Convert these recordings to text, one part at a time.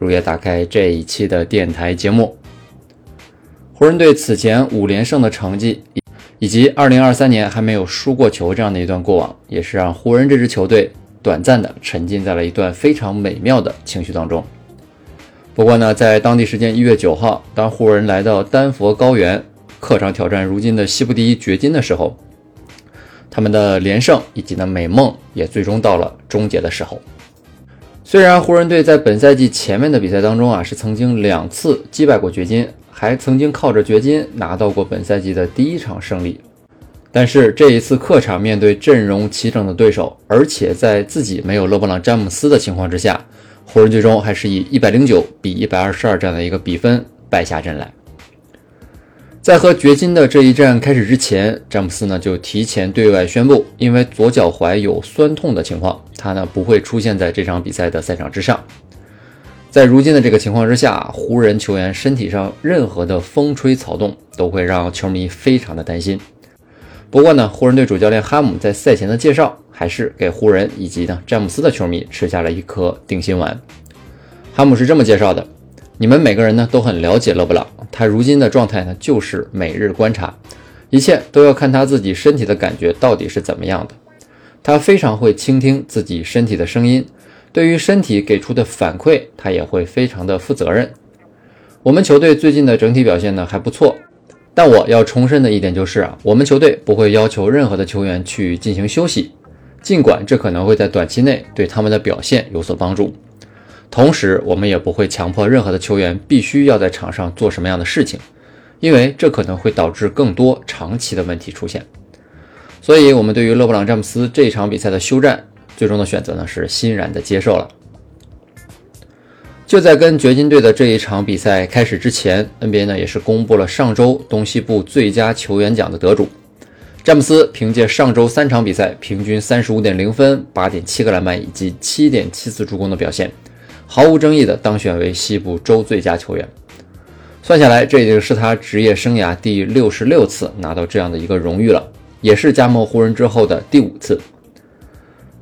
如约打开这一期的电台节目。湖人队此前五连胜的成绩，以及2023年还没有输过球这样的一段过往，也是让湖人这支球队短暂的沉浸在了一段非常美妙的情绪当中。不过呢，在当地时间一月九号，当湖人来到丹佛高原客场挑战如今的西部第一掘金的时候，他们的连胜以及呢美梦也最终到了终结的时候。虽然湖人队在本赛季前面的比赛当中啊，是曾经两次击败过掘金。还曾经靠着掘金拿到过本赛季的第一场胜利，但是这一次客场面对阵容齐整的对手，而且在自己没有勒布朗·詹姆斯的情况之下，湖人最终还是以一百零九比一百二十二这样的一个比分败下阵来。在和掘金的这一战开始之前，詹姆斯呢就提前对外宣布，因为左脚踝有酸痛的情况，他呢不会出现在这场比赛的赛场之上。在如今的这个情况之下，湖人球员身体上任何的风吹草动都会让球迷非常的担心。不过呢，湖人队主教练哈姆在赛前的介绍还是给湖人以及呢詹姆斯的球迷吃下了一颗定心丸。哈姆是这么介绍的：你们每个人呢都很了解勒布朗，他如今的状态呢就是每日观察，一切都要看他自己身体的感觉到底是怎么样的。他非常会倾听自己身体的声音。对于身体给出的反馈，他也会非常的负责任。我们球队最近的整体表现呢还不错，但我要重申的一点就是啊，我们球队不会要求任何的球员去进行休息，尽管这可能会在短期内对他们的表现有所帮助。同时，我们也不会强迫任何的球员必须要在场上做什么样的事情，因为这可能会导致更多长期的问题出现。所以，我们对于勒布朗·詹姆斯这一场比赛的休战。最终的选择呢是欣然的接受了。就在跟掘金队的这一场比赛开始之前，NBA 呢也是公布了上周东西部最佳球员奖的得主，詹姆斯凭借上周三场比赛平均三十五点零分、八点七个篮板以及七点七次助攻的表现，毫无争议的当选为西部周最佳球员。算下来，这已经是他职业生涯第六十六次拿到这样的一个荣誉了，也是加盟湖人之后的第五次。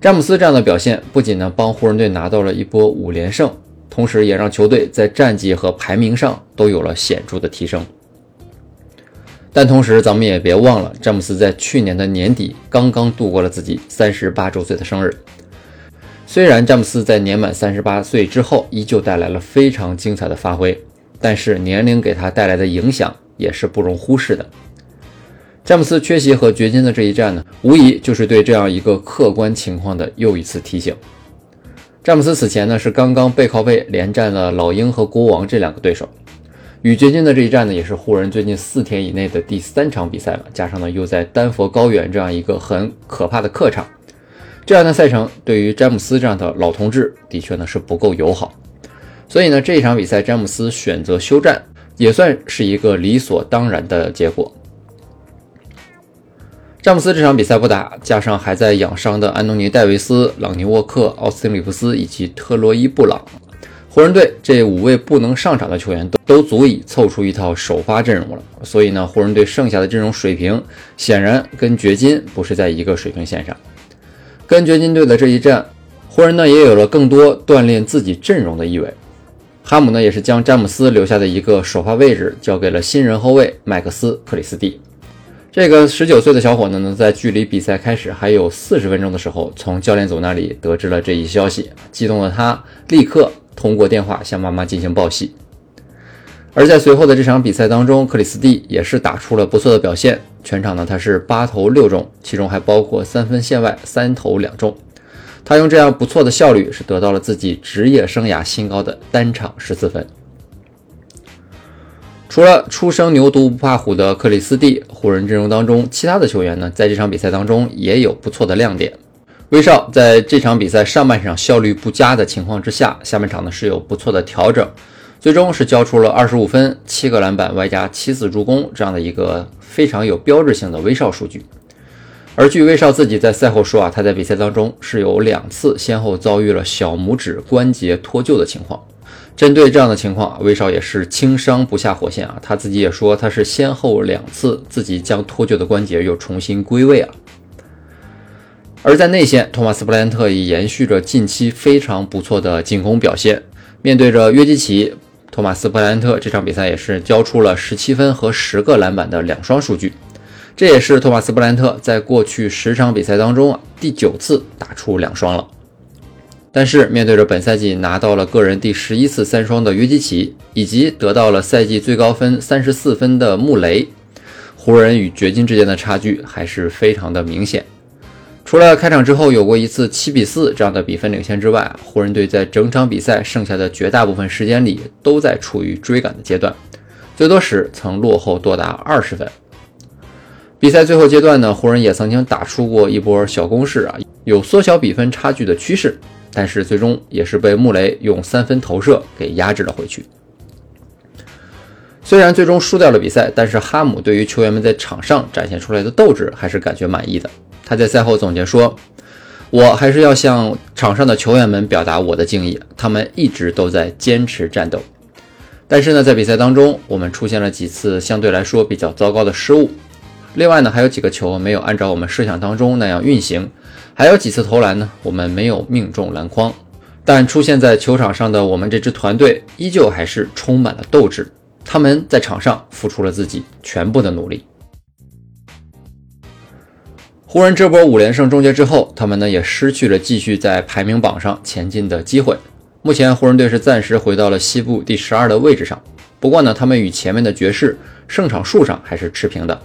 詹姆斯这样的表现，不仅呢帮湖人队拿到了一波五连胜，同时也让球队在战绩和排名上都有了显著的提升。但同时，咱们也别忘了，詹姆斯在去年的年底刚刚度过了自己三十八周岁的生日。虽然詹姆斯在年满三十八岁之后依旧带来了非常精彩的发挥，但是年龄给他带来的影响也是不容忽视的。詹姆斯缺席和掘金的这一战呢，无疑就是对这样一个客观情况的又一次提醒。詹姆斯此前呢是刚刚背靠背连战了老鹰和国王这两个对手，与掘金的这一战呢也是湖人最近四天以内的第三场比赛了，加上呢又在丹佛高原这样一个很可怕的客场，这样的赛程对于詹姆斯这样的老同志的确呢是不够友好，所以呢这一场比赛詹姆斯选择休战也算是一个理所当然的结果。詹姆斯这场比赛不打，加上还在养伤的安东尼·戴维斯、朗尼·沃克、奥斯汀·里弗斯以及特洛伊·布朗，湖人队这五位不能上场的球员都都足以凑出一套首发阵容了。所以呢，湖人队剩下的阵容水平显然跟掘金不是在一个水平线上。跟掘金队的这一战，湖人呢也有了更多锻炼自己阵容的意味。哈姆呢也是将詹姆斯留下的一个首发位置交给了新人后卫麦克斯·克里斯蒂。这个十九岁的小伙子呢，在距离比赛开始还有四十分钟的时候，从教练组那里得知了这一消息，激动的他立刻通过电话向妈妈进行报喜。而在随后的这场比赛当中，克里斯蒂也是打出了不错的表现，全场呢他是八投六中，其中还包括三分线外三投两中。他用这样不错的效率，是得到了自己职业生涯新高的单场十四分。除了初生牛犊不怕虎的克里斯蒂，湖人阵容当中其他的球员呢，在这场比赛当中也有不错的亮点。威少在这场比赛上半场效率不佳的情况之下，下半场呢是有不错的调整，最终是交出了二十五分、七个篮板外加七次助攻这样的一个非常有标志性的威少数据。而据威少自己在赛后说啊，他在比赛当中是有两次先后遭遇了小拇指关节脱臼的情况。针对这样的情况，威少也是轻伤不下火线啊。他自己也说他是先后两次自己将脱臼的关节又重新归位啊。而在内线，托马斯布莱恩特也延续着近期非常不错的进攻表现。面对着约基奇，托马斯布莱恩特这场比赛也是交出了十七分和十个篮板的两双数据。这也是托马斯布莱恩特在过去十场比赛当中啊第九次打出两双了。但是面对着本赛季拿到了个人第十一次三双的约基奇，以及得到了赛季最高分三十四分的穆雷，湖人与掘金之间的差距还是非常的明显。除了开场之后有过一次七比四这样的比分领先之外，湖人队在整场比赛剩下的绝大部分时间里都在处于追赶的阶段，最多时曾落后多达二十分。比赛最后阶段呢，湖人也曾经打出过一波小攻势啊，有缩小比分差距的趋势，但是最终也是被穆雷用三分投射给压制了回去。虽然最终输掉了比赛，但是哈姆对于球员们在场上展现出来的斗志还是感觉满意的。他在赛后总结说：“我还是要向场上的球员们表达我的敬意，他们一直都在坚持战斗。但是呢，在比赛当中，我们出现了几次相对来说比较糟糕的失误。另外呢，还有几个球没有按照我们设想当中那样运行，还有几次投篮呢，我们没有命中篮筐。但出现在球场上的我们这支团队依旧还是充满了斗志，他们在场上付出了自己全部的努力。”湖人这波五连胜终结之后，他们呢也失去了继续在排名榜上前进的机会。目前湖人队是暂时回到了西部第十二的位置上，不过呢，他们与前面的爵士胜场数上还是持平的。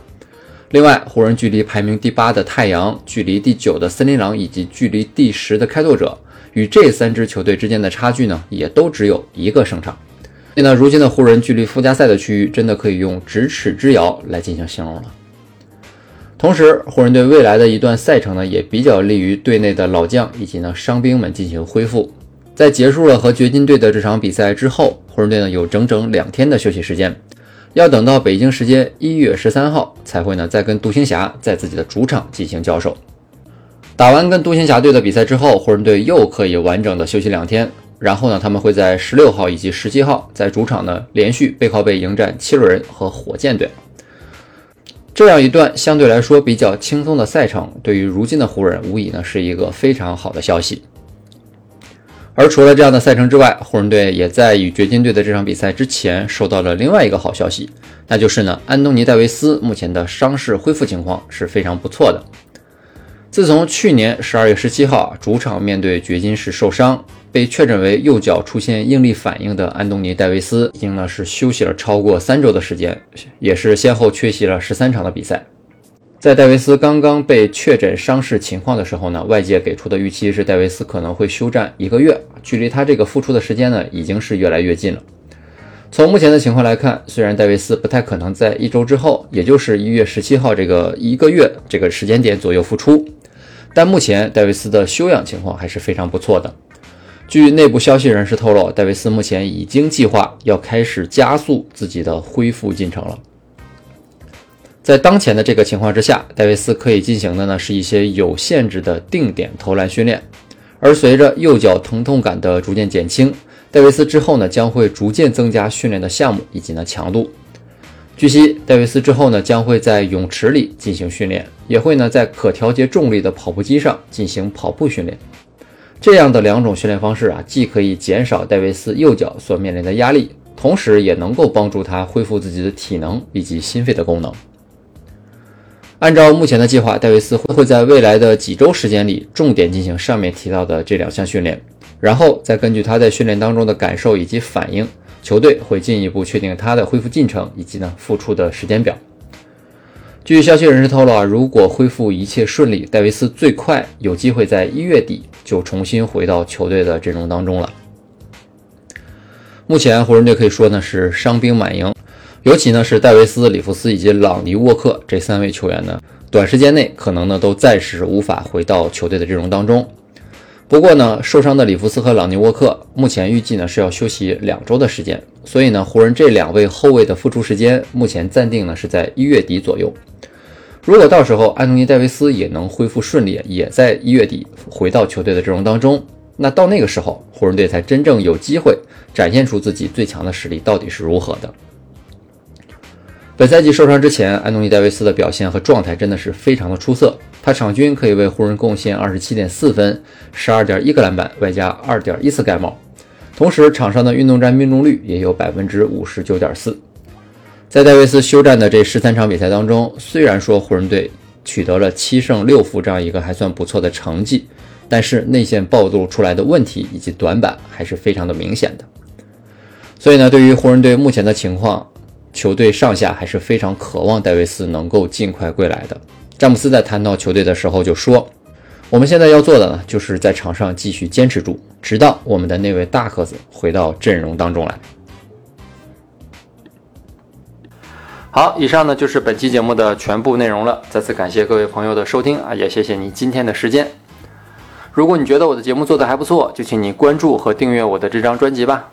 另外，湖人距离排名第八的太阳、距离第九的森林狼以及距离第十的开拓者，与这三支球队之间的差距呢，也都只有一个胜场。所以呢，如今的湖人距离附加赛的区域，真的可以用咫尺之遥来进行形容了。同时，湖人队未来的一段赛程呢，也比较利于队内的老将以及呢伤兵们进行恢复。在结束了和掘金队的这场比赛之后，湖人队呢有整整两天的休息时间，要等到北京时间一月十三号才会呢再跟独行侠在自己的主场进行交手。打完跟独行侠队的比赛之后，湖人队又可以完整的休息两天，然后呢他们会在十六号以及十七号在主场呢连续背靠背迎战七六人和火箭队。这样一段相对来说比较轻松的赛程，对于如今的湖人无疑呢是一个非常好的消息。而除了这样的赛程之外，湖人队也在与掘金队的这场比赛之前收到了另外一个好消息，那就是呢，安东尼戴维斯目前的伤势恢复情况是非常不错的。自从去年十二月十七号主场面对掘金时受伤。被确诊为右脚出现应力反应的安东尼·戴维斯，已经呢是休息了超过三周的时间，也是先后缺席了十三场的比赛。在戴维斯刚刚被确诊伤势情况的时候呢，外界给出的预期是戴维斯可能会休战一个月，距离他这个复出的时间呢，已经是越来越近了。从目前的情况来看，虽然戴维斯不太可能在一周之后，也就是一月十七号这个一个月这个时间点左右复出，但目前戴维斯的休养情况还是非常不错的。据内部消息人士透露，戴维斯目前已经计划要开始加速自己的恢复进程了。在当前的这个情况之下，戴维斯可以进行的呢是一些有限制的定点投篮训练。而随着右脚疼痛感的逐渐减轻，戴维斯之后呢将会逐渐增加训练的项目以及呢强度。据悉，戴维斯之后呢将会在泳池里进行训练，也会呢在可调节重力的跑步机上进行跑步训练。这样的两种训练方式啊，既可以减少戴维斯右脚所面临的压力，同时也能够帮助他恢复自己的体能以及心肺的功能。按照目前的计划，戴维斯会在未来的几周时间里重点进行上面提到的这两项训练，然后再根据他在训练当中的感受以及反应，球队会进一步确定他的恢复进程以及呢复出的时间表。据消息人士透露啊，如果恢复一切顺利，戴维斯最快有机会在一月底就重新回到球队的阵容当中了。目前湖人队可以说呢是伤兵满营，尤其呢是戴维斯、里弗斯以及朗尼沃克这三位球员呢，短时间内可能呢都暂时无法回到球队的阵容当中。不过呢，受伤的里弗斯和朗尼沃克目前预计呢是要休息两周的时间，所以呢，湖人这两位后卫的复出时间目前暂定呢是在一月底左右。如果到时候安东尼·戴维斯也能恢复顺利，也在一月底回到球队的阵容当中，那到那个时候，湖人队才真正有机会展现出自己最强的实力到底是如何的。本赛季受伤之前，安东尼·戴维斯的表现和状态真的是非常的出色，他场均可以为湖人贡献二十七点四分、十二点一个篮板，外加二点一次盖帽，同时场上的运动战命中率也有百分之五十九点四。在戴维斯休战的这十三场比赛当中，虽然说湖人队取得了七胜六负这样一个还算不错的成绩，但是内线暴露出来的问题以及短板还是非常的明显的。所以呢，对于湖人队目前的情况，球队上下还是非常渴望戴维斯能够尽快归来的。詹姆斯在谈到球队的时候就说：“我们现在要做的呢，就是在场上继续坚持住，直到我们的那位大个子回到阵容当中来。”好，以上呢就是本期节目的全部内容了。再次感谢各位朋友的收听啊，也谢谢你今天的时间。如果你觉得我的节目做得还不错，就请你关注和订阅我的这张专辑吧。